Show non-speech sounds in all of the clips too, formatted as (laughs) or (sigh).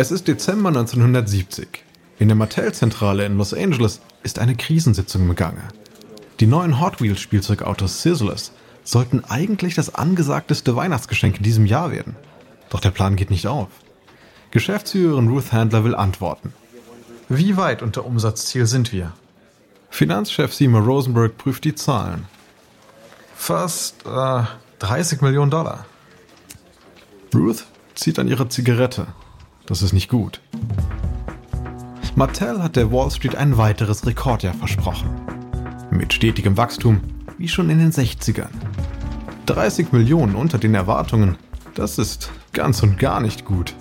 Es ist Dezember 1970. In der Mattel-Zentrale in Los Angeles ist eine Krisensitzung im Gange. Die neuen Hot Wheels Spielzeugautos Sizzlers sollten eigentlich das angesagteste Weihnachtsgeschenk in diesem Jahr werden. Doch der Plan geht nicht auf. Geschäftsführerin Ruth Handler will antworten. Wie weit unter Umsatzziel sind wir? Finanzchef Seymour Rosenberg prüft die Zahlen. Fast äh, 30 Millionen Dollar. Ruth zieht an ihrer Zigarette. Das ist nicht gut. Mattel hat der Wall Street ein weiteres Rekordjahr versprochen. Mit stetigem Wachstum, wie schon in den 60ern. 30 Millionen unter den Erwartungen, das ist ganz und gar nicht gut.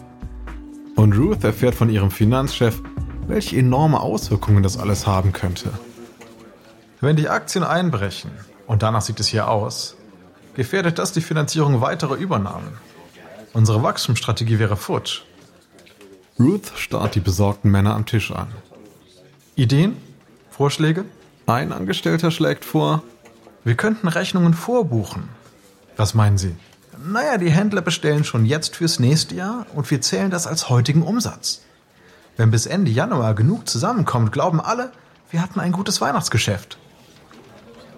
Und Ruth erfährt von ihrem Finanzchef, welche enorme Auswirkungen das alles haben könnte. Wenn die Aktien einbrechen, und danach sieht es hier aus, gefährdet das die Finanzierung weiterer Übernahmen. Unsere Wachstumsstrategie wäre futsch. Ruth starrt die besorgten Männer am Tisch an. Ideen? Vorschläge? Ein Angestellter schlägt vor, wir könnten Rechnungen vorbuchen. Was meinen Sie? Naja, die Händler bestellen schon jetzt fürs nächste Jahr und wir zählen das als heutigen Umsatz. Wenn bis Ende Januar genug zusammenkommt, glauben alle, wir hatten ein gutes Weihnachtsgeschäft.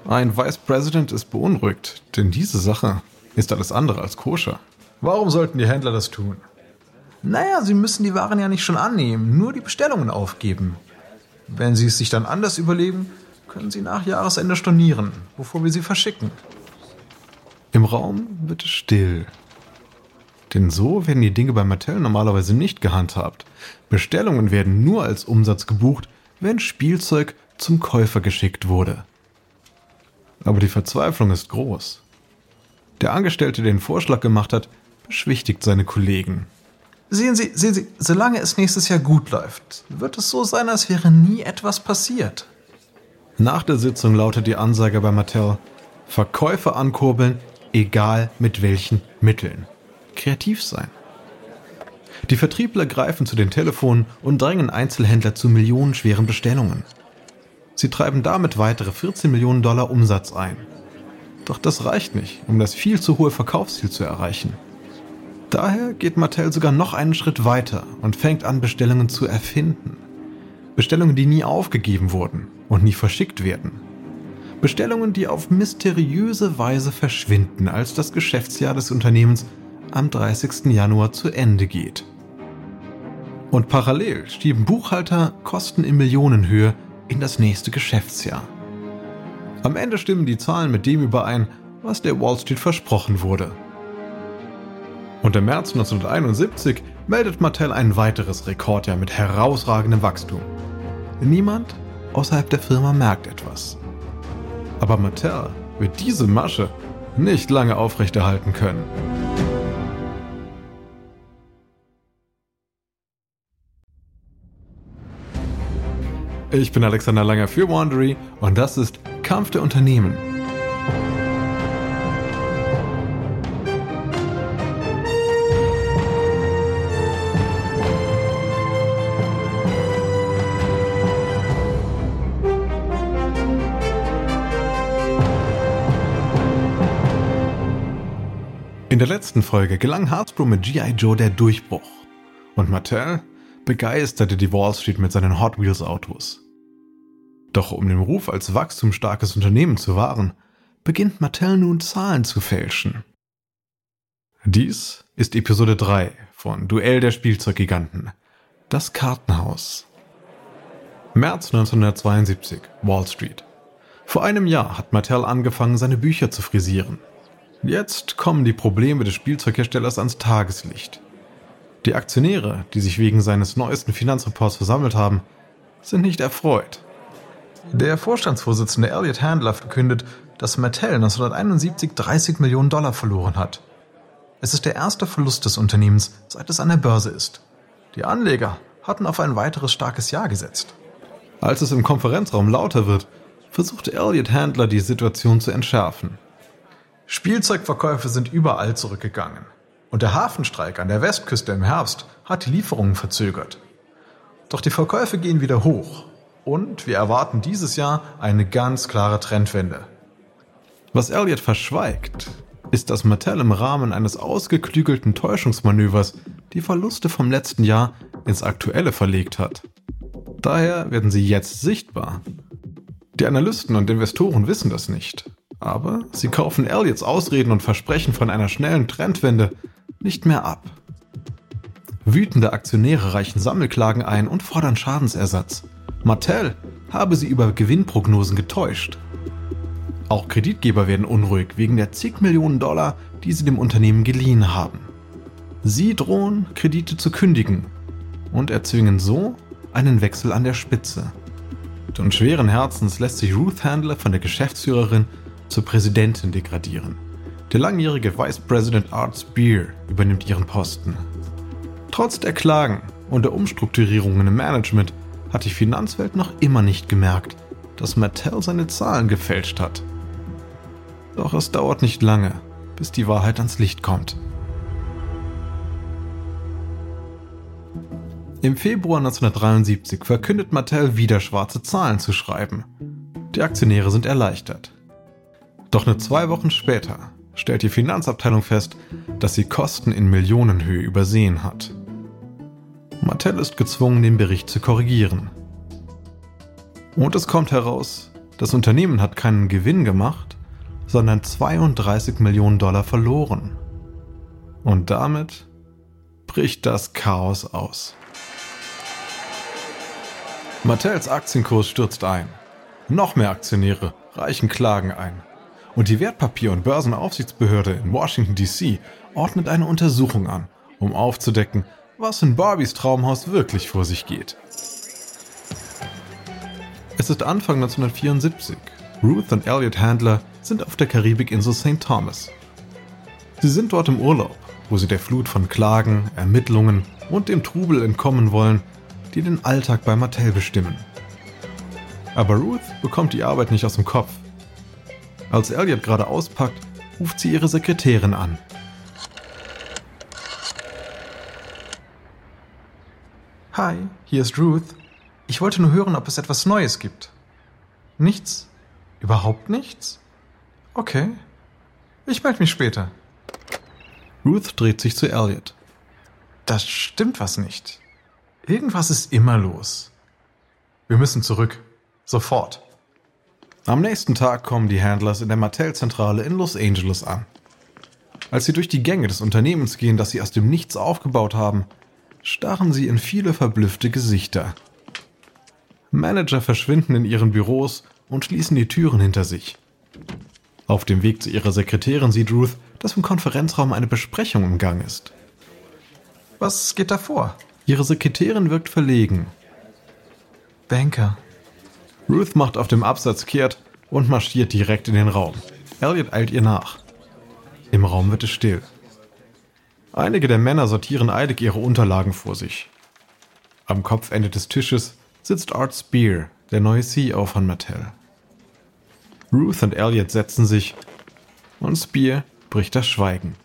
Ein Vice President ist beunruhigt, denn diese Sache ist alles andere als koscher. Warum sollten die Händler das tun? Naja, sie müssen die Waren ja nicht schon annehmen, nur die Bestellungen aufgeben. Wenn sie es sich dann anders überlegen, können sie nach Jahresende stornieren, bevor wir sie verschicken. Im Raum wird es still. Denn so werden die Dinge bei Mattel normalerweise nicht gehandhabt. Bestellungen werden nur als Umsatz gebucht, wenn Spielzeug zum Käufer geschickt wurde. Aber die Verzweiflung ist groß. Der Angestellte, der den Vorschlag gemacht hat, beschwichtigt seine Kollegen. Sehen Sie, sehen Sie, solange es nächstes Jahr gut läuft, wird es so sein, als wäre nie etwas passiert. Nach der Sitzung lautet die Ansage bei Mattel: Verkäufer ankurbeln, egal mit welchen Mitteln. Kreativ sein. Die Vertriebler greifen zu den Telefonen und drängen Einzelhändler zu millionenschweren Bestellungen. Sie treiben damit weitere 14 Millionen Dollar Umsatz ein. Doch das reicht nicht, um das viel zu hohe Verkaufsziel zu erreichen. Daher geht Mattel sogar noch einen Schritt weiter und fängt an, Bestellungen zu erfinden. Bestellungen, die nie aufgegeben wurden und nie verschickt werden. Bestellungen, die auf mysteriöse Weise verschwinden, als das Geschäftsjahr des Unternehmens am 30. Januar zu Ende geht. Und parallel schieben Buchhalter Kosten in Millionenhöhe in das nächste Geschäftsjahr. Am Ende stimmen die Zahlen mit dem überein, was der Wall Street versprochen wurde. Und im März 1971 meldet Mattel ein weiteres Rekordjahr mit herausragendem Wachstum. Niemand außerhalb der Firma merkt etwas. Aber Mattel wird diese Masche nicht lange aufrechterhalten können. Ich bin Alexander Langer für Wandery und das ist Kampf der Unternehmen. In der letzten Folge gelang Hasbro mit G.I. Joe der Durchbruch. Und Mattel begeisterte die Wall Street mit seinen Hot Wheels Autos. Doch um den Ruf als wachstumsstarkes Unternehmen zu wahren, beginnt Mattel nun Zahlen zu fälschen. Dies ist Episode 3 von Duell der Spielzeuggiganten. Das Kartenhaus. März 1972, Wall Street. Vor einem Jahr hat Mattel angefangen, seine Bücher zu frisieren. Jetzt kommen die Probleme des Spielzeugherstellers ans Tageslicht. Die Aktionäre, die sich wegen seines neuesten Finanzreports versammelt haben, sind nicht erfreut. Der Vorstandsvorsitzende Elliot Handler verkündet, dass Mattel 1971 30 Millionen Dollar verloren hat. Es ist der erste Verlust des Unternehmens, seit es an der Börse ist. Die Anleger hatten auf ein weiteres starkes Jahr gesetzt. Als es im Konferenzraum lauter wird, versucht Elliot Handler die Situation zu entschärfen. Spielzeugverkäufe sind überall zurückgegangen. Und der Hafenstreik an der Westküste im Herbst hat die Lieferungen verzögert. Doch die Verkäufe gehen wieder hoch. Und wir erwarten dieses Jahr eine ganz klare Trendwende. Was Elliot verschweigt, ist, dass Mattel im Rahmen eines ausgeklügelten Täuschungsmanövers die Verluste vom letzten Jahr ins Aktuelle verlegt hat. Daher werden sie jetzt sichtbar. Die Analysten und Investoren wissen das nicht. Aber sie kaufen Elliots Ausreden und Versprechen von einer schnellen Trendwende nicht mehr ab. Wütende Aktionäre reichen Sammelklagen ein und fordern Schadensersatz. Mattel habe sie über Gewinnprognosen getäuscht. Auch Kreditgeber werden unruhig wegen der zig Millionen Dollar, die sie dem Unternehmen geliehen haben. Sie drohen, Kredite zu kündigen und erzwingen so einen Wechsel an der Spitze. Und schweren Herzens lässt sich Ruth Handler von der Geschäftsführerin zur Präsidentin degradieren. Der langjährige Vice President Art Spear übernimmt ihren Posten. Trotz der Klagen und der Umstrukturierungen im Management hat die Finanzwelt noch immer nicht gemerkt, dass Mattel seine Zahlen gefälscht hat. Doch es dauert nicht lange, bis die Wahrheit ans Licht kommt. Im Februar 1973 verkündet Mattel wieder schwarze Zahlen zu schreiben. Die Aktionäre sind erleichtert. Doch nur zwei Wochen später stellt die Finanzabteilung fest, dass sie Kosten in Millionenhöhe übersehen hat. Mattel ist gezwungen, den Bericht zu korrigieren. Und es kommt heraus, das Unternehmen hat keinen Gewinn gemacht, sondern 32 Millionen Dollar verloren. Und damit bricht das Chaos aus. Mattels Aktienkurs stürzt ein. Noch mehr Aktionäre reichen Klagen ein. Und die Wertpapier- und Börsenaufsichtsbehörde in Washington, D.C. ordnet eine Untersuchung an, um aufzudecken, was in Barbies Traumhaus wirklich vor sich geht. Es ist Anfang 1974. Ruth und Elliot Handler sind auf der Karibikinsel St. Thomas. Sie sind dort im Urlaub, wo sie der Flut von Klagen, Ermittlungen und dem Trubel entkommen wollen, die den Alltag bei Mattel bestimmen. Aber Ruth bekommt die Arbeit nicht aus dem Kopf. Als Elliot gerade auspackt, ruft sie ihre Sekretärin an. Hi, hier ist Ruth. Ich wollte nur hören, ob es etwas Neues gibt. Nichts? Überhaupt nichts? Okay. Ich melde mich später. Ruth dreht sich zu Elliot. Das stimmt was nicht. Irgendwas ist immer los. Wir müssen zurück. Sofort. Am nächsten Tag kommen die Handlers in der Mattel-Zentrale in Los Angeles an. Als sie durch die Gänge des Unternehmens gehen, das sie aus dem Nichts aufgebaut haben, starren sie in viele verblüffte Gesichter. Manager verschwinden in ihren Büros und schließen die Türen hinter sich. Auf dem Weg zu ihrer Sekretärin sieht Ruth, dass im Konferenzraum eine Besprechung im Gang ist. Was geht da vor? Ihre Sekretärin wirkt verlegen. Banker. Ruth macht auf dem Absatz kehrt und marschiert direkt in den Raum. Elliot eilt ihr nach. Im Raum wird es still. Einige der Männer sortieren eilig ihre Unterlagen vor sich. Am Kopfende des Tisches sitzt Art Spear, der neue CEO von Mattel. Ruth und Elliot setzen sich und Spear bricht das Schweigen.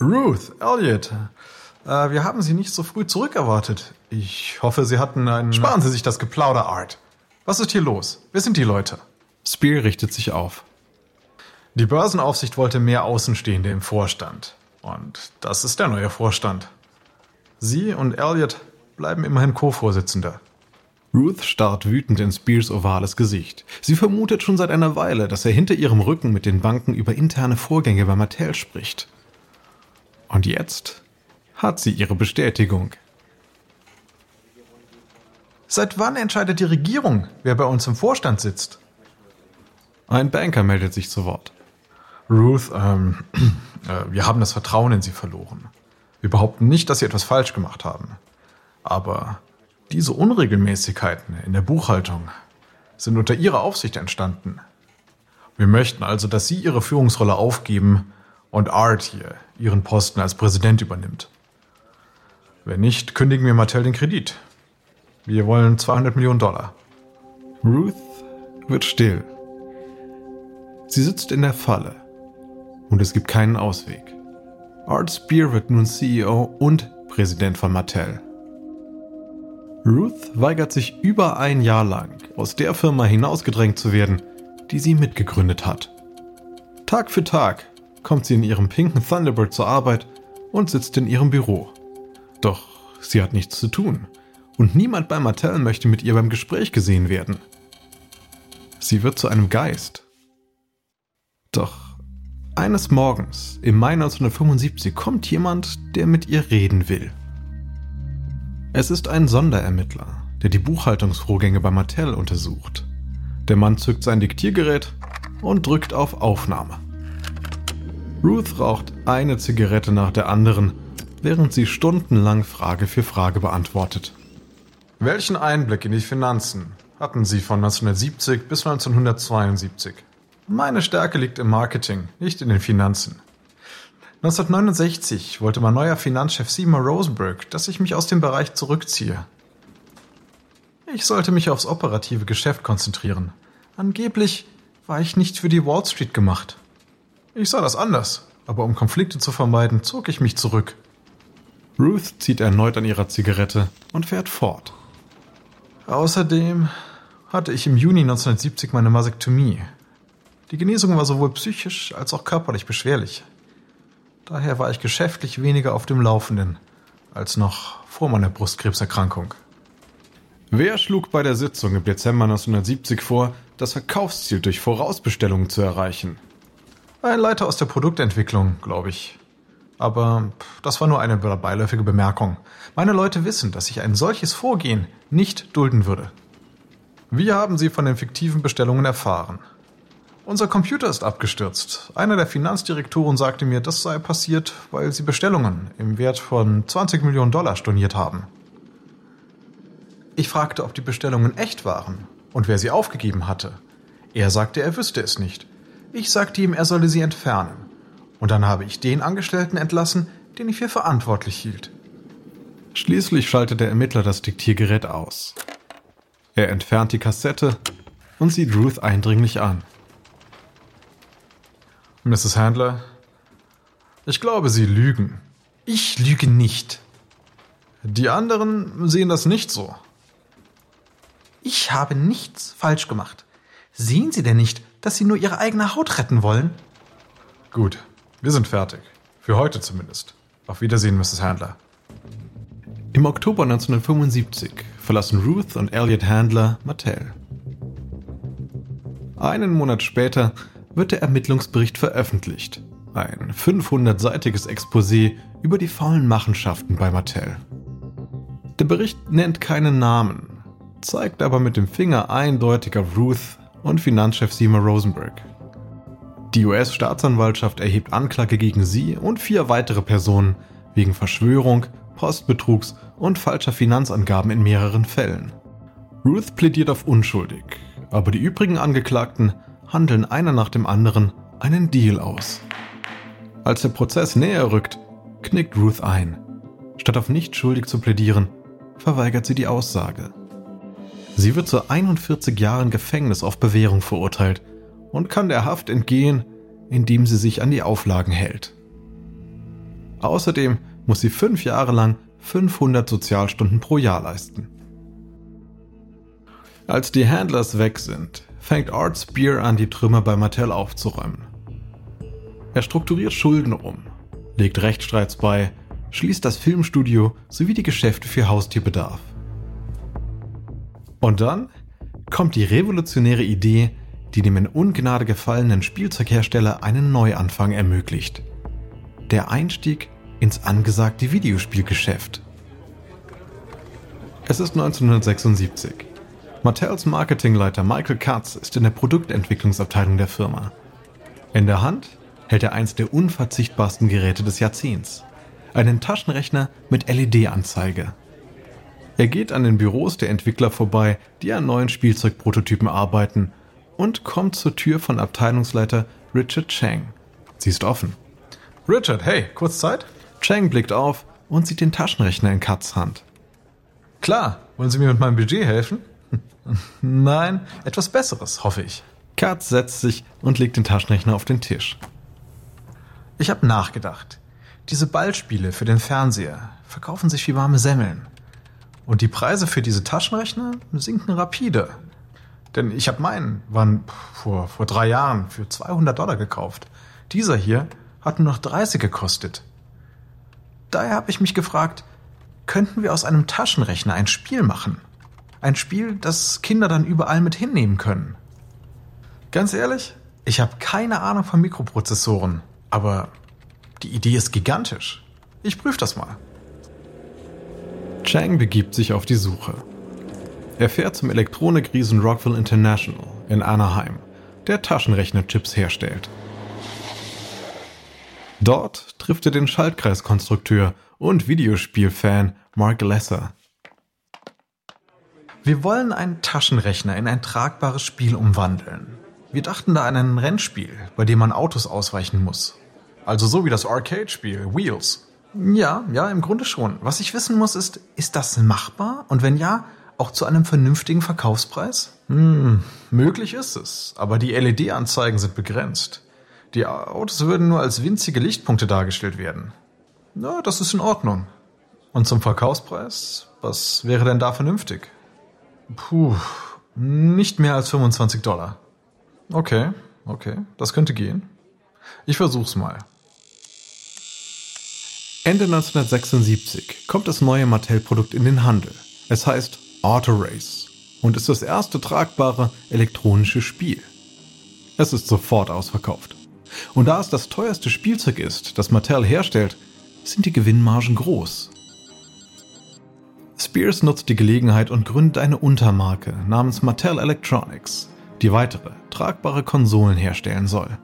Ruth, Elliot, äh, wir haben Sie nicht so früh zurückerwartet. Ich hoffe, Sie hatten einen... Sparen Sie sich das Geplauder, Art. Was ist hier los? Wer sind die Leute? Spear richtet sich auf. Die Börsenaufsicht wollte mehr Außenstehende im Vorstand. Und das ist der neue Vorstand. Sie und Elliot bleiben immerhin Co-Vorsitzender. Ruth starrt wütend in Spears ovales Gesicht. Sie vermutet schon seit einer Weile, dass er hinter ihrem Rücken mit den Banken über interne Vorgänge bei Mattel spricht. Und jetzt hat sie ihre Bestätigung. Seit wann entscheidet die Regierung, wer bei uns im Vorstand sitzt? Ein Banker meldet sich zu Wort. Ruth, ähm, äh, wir haben das Vertrauen in Sie verloren. Wir behaupten nicht, dass Sie etwas falsch gemacht haben. Aber diese Unregelmäßigkeiten in der Buchhaltung sind unter Ihrer Aufsicht entstanden. Wir möchten also, dass Sie Ihre Führungsrolle aufgeben und Art hier Ihren Posten als Präsident übernimmt. Wenn nicht, kündigen wir Mattel den Kredit. Wir wollen 200 Millionen Dollar. Ruth wird still. Sie sitzt in der Falle und es gibt keinen Ausweg. Art Spear wird nun CEO und Präsident von Mattel. Ruth weigert sich über ein Jahr lang, aus der Firma hinausgedrängt zu werden, die sie mitgegründet hat. Tag für Tag kommt sie in ihrem pinken Thunderbird zur Arbeit und sitzt in ihrem Büro. Doch sie hat nichts zu tun. Und niemand bei Mattel möchte mit ihr beim Gespräch gesehen werden. Sie wird zu einem Geist. Doch eines Morgens im Mai 1975 kommt jemand, der mit ihr reden will. Es ist ein Sonderermittler, der die Buchhaltungsvorgänge bei Mattel untersucht. Der Mann zückt sein Diktiergerät und drückt auf Aufnahme. Ruth raucht eine Zigarette nach der anderen, während sie stundenlang Frage für Frage beantwortet. Welchen Einblick in die Finanzen hatten Sie von 1970 bis 1972? Meine Stärke liegt im Marketing, nicht in den Finanzen. 1969 wollte mein neuer Finanzchef Seymour Rosenberg, dass ich mich aus dem Bereich zurückziehe. Ich sollte mich aufs operative Geschäft konzentrieren. Angeblich war ich nicht für die Wall Street gemacht. Ich sah das anders, aber um Konflikte zu vermeiden, zog ich mich zurück. Ruth zieht erneut an ihrer Zigarette und fährt fort. Außerdem hatte ich im Juni 1970 meine Masektomie. Die Genesung war sowohl psychisch als auch körperlich beschwerlich. Daher war ich geschäftlich weniger auf dem Laufenden als noch vor meiner Brustkrebserkrankung. Wer schlug bei der Sitzung im Dezember 1970 vor, das Verkaufsziel durch Vorausbestellungen zu erreichen? Ein Leiter aus der Produktentwicklung, glaube ich. Aber das war nur eine beiläufige Bemerkung. Meine Leute wissen, dass ich ein solches Vorgehen nicht dulden würde. Wie haben Sie von den fiktiven Bestellungen erfahren? Unser Computer ist abgestürzt. Einer der Finanzdirektoren sagte mir, das sei passiert, weil Sie Bestellungen im Wert von 20 Millionen Dollar storniert haben. Ich fragte, ob die Bestellungen echt waren und wer sie aufgegeben hatte. Er sagte, er wüsste es nicht. Ich sagte ihm, er solle sie entfernen. Und dann habe ich den Angestellten entlassen, den ich für verantwortlich hielt. Schließlich schaltet der Ermittler das Diktiergerät aus. Er entfernt die Kassette und sieht Ruth eindringlich an. Mrs. Handler, ich glaube, Sie lügen. Ich lüge nicht. Die anderen sehen das nicht so. Ich habe nichts falsch gemacht. Sehen Sie denn nicht, dass Sie nur Ihre eigene Haut retten wollen? Gut, wir sind fertig. Für heute zumindest. Auf Wiedersehen, Mrs. Handler. Im Oktober 1975 verlassen Ruth und Elliot Handler Mattel. Einen Monat später wird der Ermittlungsbericht veröffentlicht. Ein 500-seitiges Exposé über die faulen Machenschaften bei Mattel. Der Bericht nennt keinen Namen, zeigt aber mit dem Finger eindeutig auf Ruth und Finanzchef Seymour Rosenberg. Die US-Staatsanwaltschaft erhebt Anklage gegen sie und vier weitere Personen wegen Verschwörung, Postbetrugs und falscher Finanzangaben in mehreren Fällen. Ruth plädiert auf unschuldig, aber die übrigen Angeklagten handeln einer nach dem anderen einen Deal aus. Als der Prozess näher rückt, knickt Ruth ein. Statt auf nicht schuldig zu plädieren, verweigert sie die Aussage. Sie wird zu 41 Jahren Gefängnis auf Bewährung verurteilt und kann der Haft entgehen, indem sie sich an die Auflagen hält. Außerdem muss sie fünf Jahre lang 500 Sozialstunden pro Jahr leisten. Als die Handlers weg sind, fängt Art Spear an, die Trümmer bei Mattel aufzuräumen. Er strukturiert Schulden um, legt Rechtsstreits bei, schließt das Filmstudio sowie die Geschäfte für Haustierbedarf. Und dann kommt die revolutionäre Idee, die dem in Ungnade gefallenen Spielzeughersteller einen Neuanfang ermöglicht. Der Einstieg ins angesagte Videospielgeschäft. Es ist 1976. Mattels Marketingleiter Michael Katz ist in der Produktentwicklungsabteilung der Firma. In der Hand hält er eins der unverzichtbarsten Geräte des Jahrzehnts. Einen Taschenrechner mit LED-Anzeige. Er geht an den Büros der Entwickler vorbei, die an neuen Spielzeugprototypen arbeiten, und kommt zur Tür von Abteilungsleiter Richard Chang. Sie ist offen. Richard, hey, kurz Zeit? Chang blickt auf und sieht den Taschenrechner in Katz Hand. Klar, wollen Sie mir mit meinem Budget helfen? (laughs) Nein, etwas Besseres, hoffe ich. Katz setzt sich und legt den Taschenrechner auf den Tisch. Ich habe nachgedacht. Diese Ballspiele für den Fernseher verkaufen sich wie warme Semmeln. Und die Preise für diese Taschenrechner sinken rapide. Denn ich habe meinen, wann vor, vor drei Jahren für 200 Dollar gekauft. Dieser hier hat nur noch 30 gekostet. Daher habe ich mich gefragt, könnten wir aus einem Taschenrechner ein Spiel machen. Ein Spiel, das Kinder dann überall mit hinnehmen können. Ganz ehrlich, ich habe keine Ahnung von Mikroprozessoren, aber die Idee ist gigantisch. Ich prüfe das mal. Chang begibt sich auf die Suche. Er fährt zum Elektronikriesen Rockville International in Anaheim, der Taschenrechnerchips herstellt. Dort trifft er den Schaltkreiskonstrukteur und Videospielfan Mark Lesser. Wir wollen einen Taschenrechner in ein tragbares Spiel umwandeln. Wir dachten da an ein Rennspiel, bei dem man Autos ausweichen muss. Also so wie das Arcade-Spiel Wheels. Ja, ja, im Grunde schon. Was ich wissen muss, ist, ist das machbar? Und wenn ja, auch zu einem vernünftigen Verkaufspreis? Hm, möglich ist es, aber die LED-Anzeigen sind begrenzt. Die Autos würden nur als winzige Lichtpunkte dargestellt werden. Na, das ist in Ordnung. Und zum Verkaufspreis? Was wäre denn da vernünftig? Puh, nicht mehr als 25 Dollar. Okay, okay, das könnte gehen. Ich versuch's mal. Ende 1976 kommt das neue Mattel-Produkt in den Handel. Es heißt Auto Race und ist das erste tragbare elektronische Spiel. Es ist sofort ausverkauft. Und da es das teuerste Spielzeug ist, das Mattel herstellt, sind die Gewinnmargen groß. Spears nutzt die Gelegenheit und gründet eine Untermarke namens Mattel Electronics, die weitere tragbare Konsolen herstellen soll.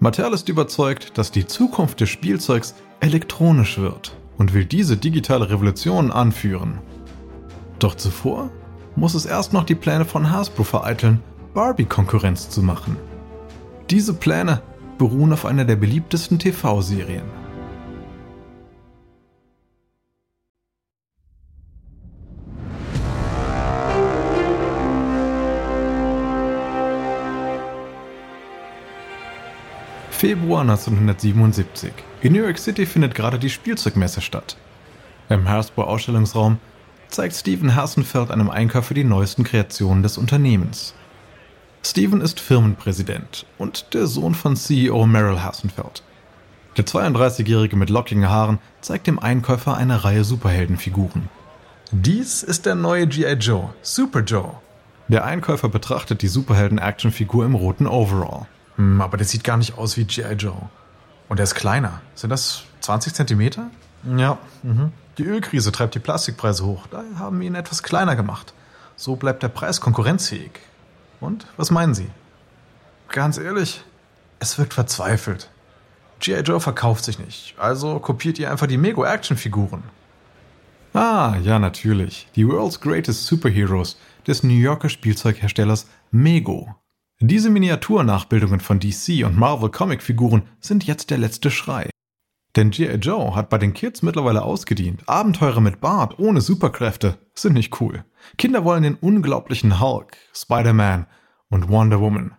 Mattel ist überzeugt, dass die Zukunft des Spielzeugs elektronisch wird und will diese digitale Revolution anführen. Doch zuvor muss es erst noch die Pläne von Hasbro vereiteln, Barbie Konkurrenz zu machen. Diese Pläne beruhen auf einer der beliebtesten TV-Serien. Februar 1977. In New York City findet gerade die Spielzeugmesse statt. Im Hasbro Ausstellungsraum zeigt Steven Hassenfeld einem Einkäufer die neuesten Kreationen des Unternehmens. Steven ist Firmenpräsident und der Sohn von CEO Merrill Hassenfeld. Der 32-Jährige mit lockigen Haaren zeigt dem Einkäufer eine Reihe Superheldenfiguren. Dies ist der neue G.I. Joe, Super Joe. Der Einkäufer betrachtet die Superhelden-Actionfigur im roten Overall. Hm, aber der sieht gar nicht aus wie G.I. Joe. Und er ist kleiner. Sind das 20 Zentimeter? Ja. Mhm. Die Ölkrise treibt die Plastikpreise hoch. Daher haben wir ihn etwas kleiner gemacht. So bleibt der Preis konkurrenzfähig. Und was meinen Sie? Ganz ehrlich, es wirkt verzweifelt. G.I. Joe verkauft sich nicht, also kopiert ihr einfach die Mego-Action-Figuren. Ah, ja, natürlich. Die World's Greatest Superheroes des New Yorker Spielzeugherstellers Mego. Diese Miniaturnachbildungen von DC und Marvel Comic-Figuren sind jetzt der letzte Schrei. Denn G.I. Joe hat bei den Kids mittlerweile ausgedient. Abenteurer mit Bart ohne Superkräfte sind nicht cool. Kinder wollen den unglaublichen Hulk, Spider-Man und Wonder Woman.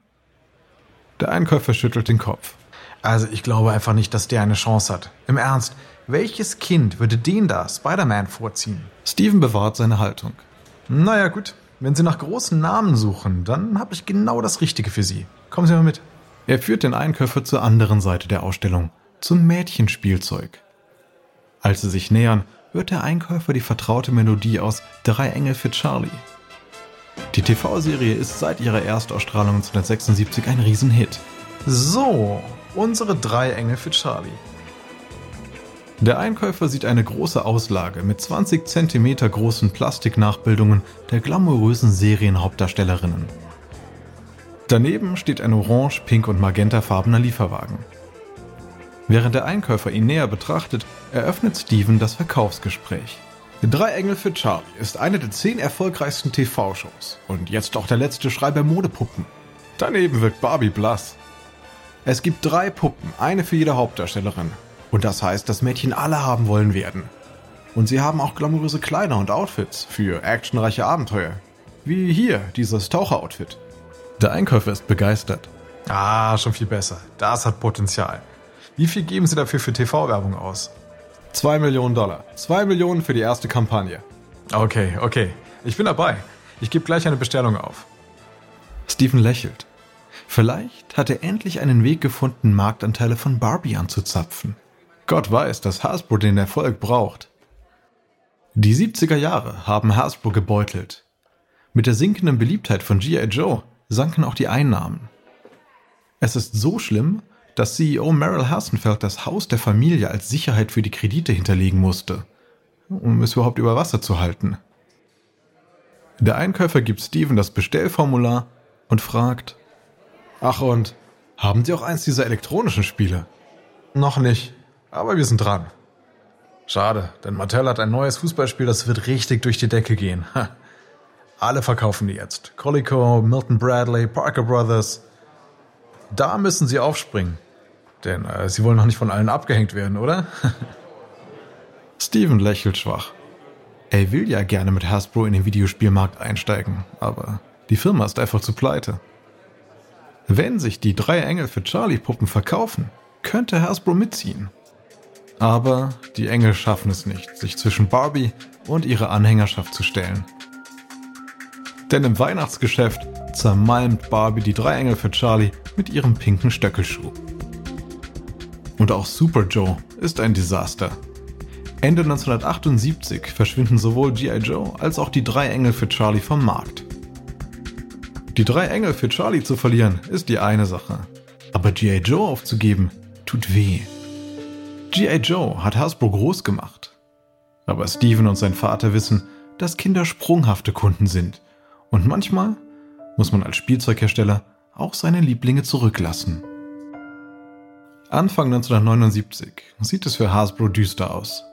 Der Einkäufer schüttelt den Kopf. Also ich glaube einfach nicht, dass der eine Chance hat. Im Ernst, welches Kind würde den da, Spider-Man, vorziehen? Steven bewahrt seine Haltung. Naja gut, wenn Sie nach großen Namen suchen, dann habe ich genau das Richtige für Sie. Kommen Sie mal mit. Er führt den Einkäufer zur anderen Seite der Ausstellung zum Mädchenspielzeug. Als sie sich nähern, hört der Einkäufer die vertraute Melodie aus Drei Engel für Charlie. Die TV-Serie ist seit ihrer Erstausstrahlung 1976 ein Riesenhit. So, unsere Drei Engel für Charlie. Der Einkäufer sieht eine große Auslage mit 20 cm großen Plastiknachbildungen der glamourösen Serienhauptdarstellerinnen. Daneben steht ein orange, pink und magentafarbener Lieferwagen. Während der Einkäufer ihn näher betrachtet, eröffnet Steven das Verkaufsgespräch. Drei Engel für Charlie ist eine der zehn erfolgreichsten TV-Shows und jetzt auch der letzte Schrei bei Modepuppen. Daneben wirkt Barbie blass. Es gibt drei Puppen, eine für jede Hauptdarstellerin. Und das heißt, dass Mädchen alle haben wollen werden. Und sie haben auch glamouröse Kleider und Outfits für actionreiche Abenteuer. Wie hier, dieses Taucheroutfit. Der Einkäufer ist begeistert. Ah, schon viel besser. Das hat Potenzial. Wie viel geben Sie dafür für TV-Werbung aus? Zwei Millionen Dollar. Zwei Millionen für die erste Kampagne. Okay, okay. Ich bin dabei. Ich gebe gleich eine Bestellung auf. Steven lächelt. Vielleicht hat er endlich einen Weg gefunden, Marktanteile von Barbie anzuzapfen. Gott weiß, dass Hasbro den Erfolg braucht. Die 70er Jahre haben Hasbro gebeutelt. Mit der sinkenden Beliebtheit von G.I. Joe sanken auch die Einnahmen. Es ist so schlimm, dass CEO Merrill Hassenfeld das Haus der Familie als Sicherheit für die Kredite hinterlegen musste, um es überhaupt über Wasser zu halten. Der Einkäufer gibt Steven das Bestellformular und fragt, Ach und, haben Sie auch eins dieser elektronischen Spiele? Noch nicht, aber wir sind dran. Schade, denn Mattel hat ein neues Fußballspiel, das wird richtig durch die Decke gehen. Alle verkaufen die jetzt. Colico, Milton Bradley, Parker Brothers. Da müssen sie aufspringen. Denn äh, sie wollen noch nicht von allen abgehängt werden, oder? (laughs) Steven lächelt schwach. Er will ja gerne mit Hasbro in den Videospielmarkt einsteigen, aber die Firma ist einfach zu pleite. Wenn sich die drei Engel für Charlie-Puppen verkaufen, könnte Hasbro mitziehen. Aber die Engel schaffen es nicht, sich zwischen Barbie und ihre Anhängerschaft zu stellen. Denn im Weihnachtsgeschäft zermalmt Barbie die drei Engel für Charlie mit ihrem pinken Stöckelschuh. Und auch Super Joe ist ein Desaster. Ende 1978 verschwinden sowohl G.I. Joe als auch die drei Engel für Charlie vom Markt. Die drei Engel für Charlie zu verlieren ist die eine Sache. Aber G.I. Joe aufzugeben, tut weh. G.I. Joe hat Hasbro groß gemacht. Aber Steven und sein Vater wissen, dass Kinder sprunghafte Kunden sind. Und manchmal muss man als Spielzeughersteller auch seine Lieblinge zurücklassen. Anfang 1979 sieht es für Hasbro düster aus.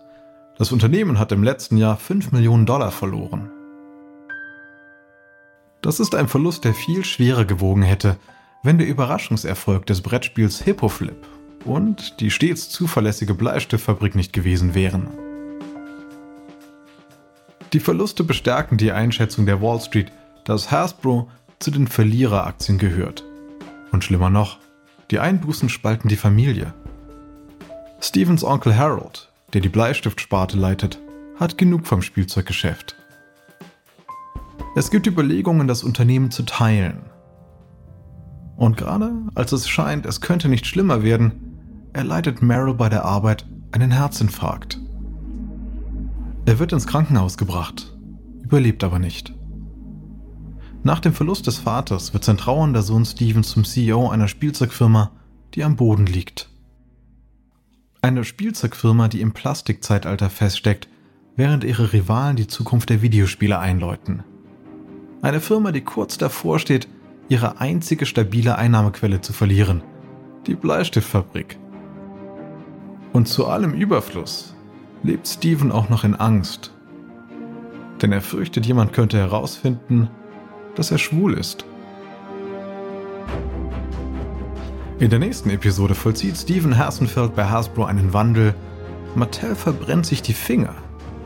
Das Unternehmen hat im letzten Jahr 5 Millionen Dollar verloren. Das ist ein Verlust, der viel schwerer gewogen hätte, wenn der Überraschungserfolg des Brettspiels Hippoflip und die stets zuverlässige Bleistiftfabrik nicht gewesen wären. Die Verluste bestärken die Einschätzung der Wall Street, dass Hasbro zu den Verliereraktien gehört. Und schlimmer noch, die Einbußen spalten die Familie. Stevens Onkel Harold, der die Bleistiftsparte leitet, hat genug vom Spielzeuggeschäft. Es gibt Überlegungen, das Unternehmen zu teilen. Und gerade als es scheint, es könnte nicht schlimmer werden, erleidet Meryl bei der Arbeit einen Herzinfarkt. Er wird ins Krankenhaus gebracht, überlebt aber nicht. Nach dem Verlust des Vaters wird sein trauernder Sohn Steven zum CEO einer Spielzeugfirma, die am Boden liegt. Eine Spielzeugfirma, die im Plastikzeitalter feststeckt, während ihre Rivalen die Zukunft der Videospiele einläuten. Eine Firma, die kurz davor steht, ihre einzige stabile Einnahmequelle zu verlieren, die Bleistiftfabrik. Und zu allem Überfluss lebt Steven auch noch in Angst. Denn er fürchtet, jemand könnte herausfinden, dass er schwul ist. In der nächsten Episode vollzieht Steven Hassenfeld bei Hasbro einen Wandel, Mattel verbrennt sich die Finger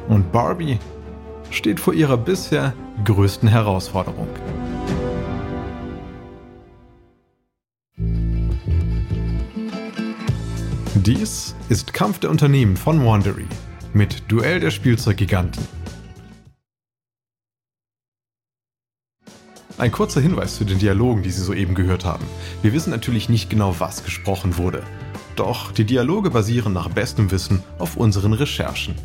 und Barbie steht vor ihrer bisher größten Herausforderung. Dies ist Kampf der Unternehmen von Wandery mit Duell der Spielzeuggiganten. Ein kurzer Hinweis zu den Dialogen, die Sie soeben gehört haben. Wir wissen natürlich nicht genau, was gesprochen wurde. Doch die Dialoge basieren nach bestem Wissen auf unseren Recherchen.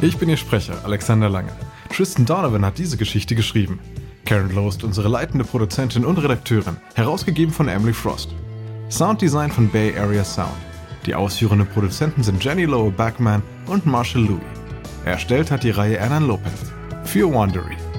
Ich bin Ihr Sprecher, Alexander Lange. Tristan Donovan hat diese Geschichte geschrieben. Karen Lowe ist unsere leitende Produzentin und Redakteurin, herausgegeben von Emily Frost. Sounddesign von Bay Area Sound. Die ausführenden Produzenten sind Jenny Lowe Backman und Marshall Louis. Erstellt hat die Reihe Anna Lopez für Wandery.